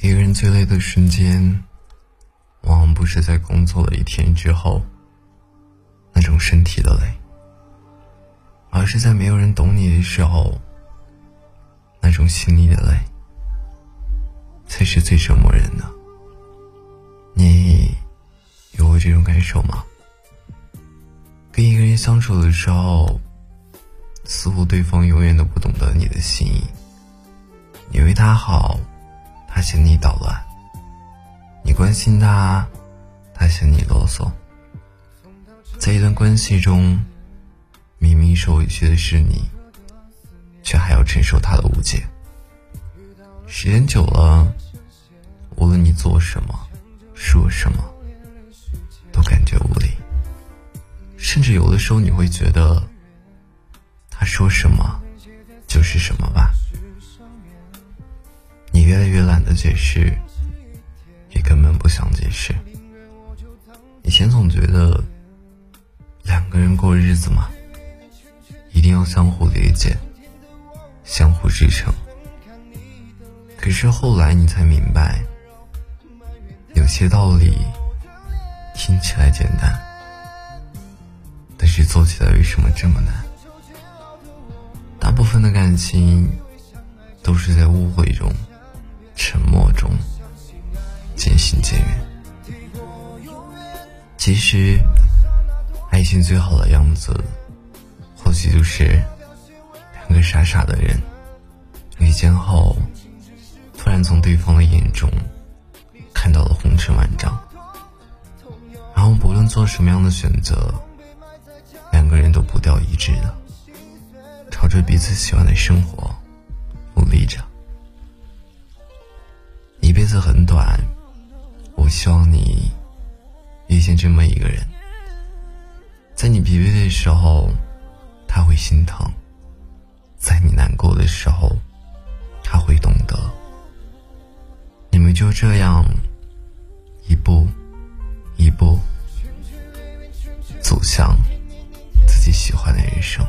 一个人最累的瞬间，往往不是在工作了一天之后那种身体的累，而是在没有人懂你的时候那种心里的累，才是最折磨人的。你有过这种感受吗？跟一个人相处的时候，似乎对方永远都不懂得你的心意，你为他好。他嫌你捣乱，你关心他，他嫌你啰嗦。在一段关系中，明明受委屈的是你，却还要承受他的误解。时间久了，无论你做什么、说什么，都感觉无力。甚至有的时候，你会觉得，他说什么就是什么吧。你越来越懒得解释，也根本不想解释。以前总觉得两个人过日子嘛，一定要相互理解、相互支撑。可是后来你才明白，有些道理听起来简单，但是做起来为什么这么难？大部分的感情都是在误会中。沉默中渐行渐远。其实，爱情最好的样子，或许就是两个傻傻的人遇见后，突然从对方的眼中看到了红尘万丈，然后不论做什么样的选择，两个人都步调一致的，朝着彼此喜欢的生活子很短，我希望你遇见这么一个人，在你疲惫的时候，他会心疼；在你难过的时候，他会懂得。你们就这样一步一步走向自己喜欢的人生。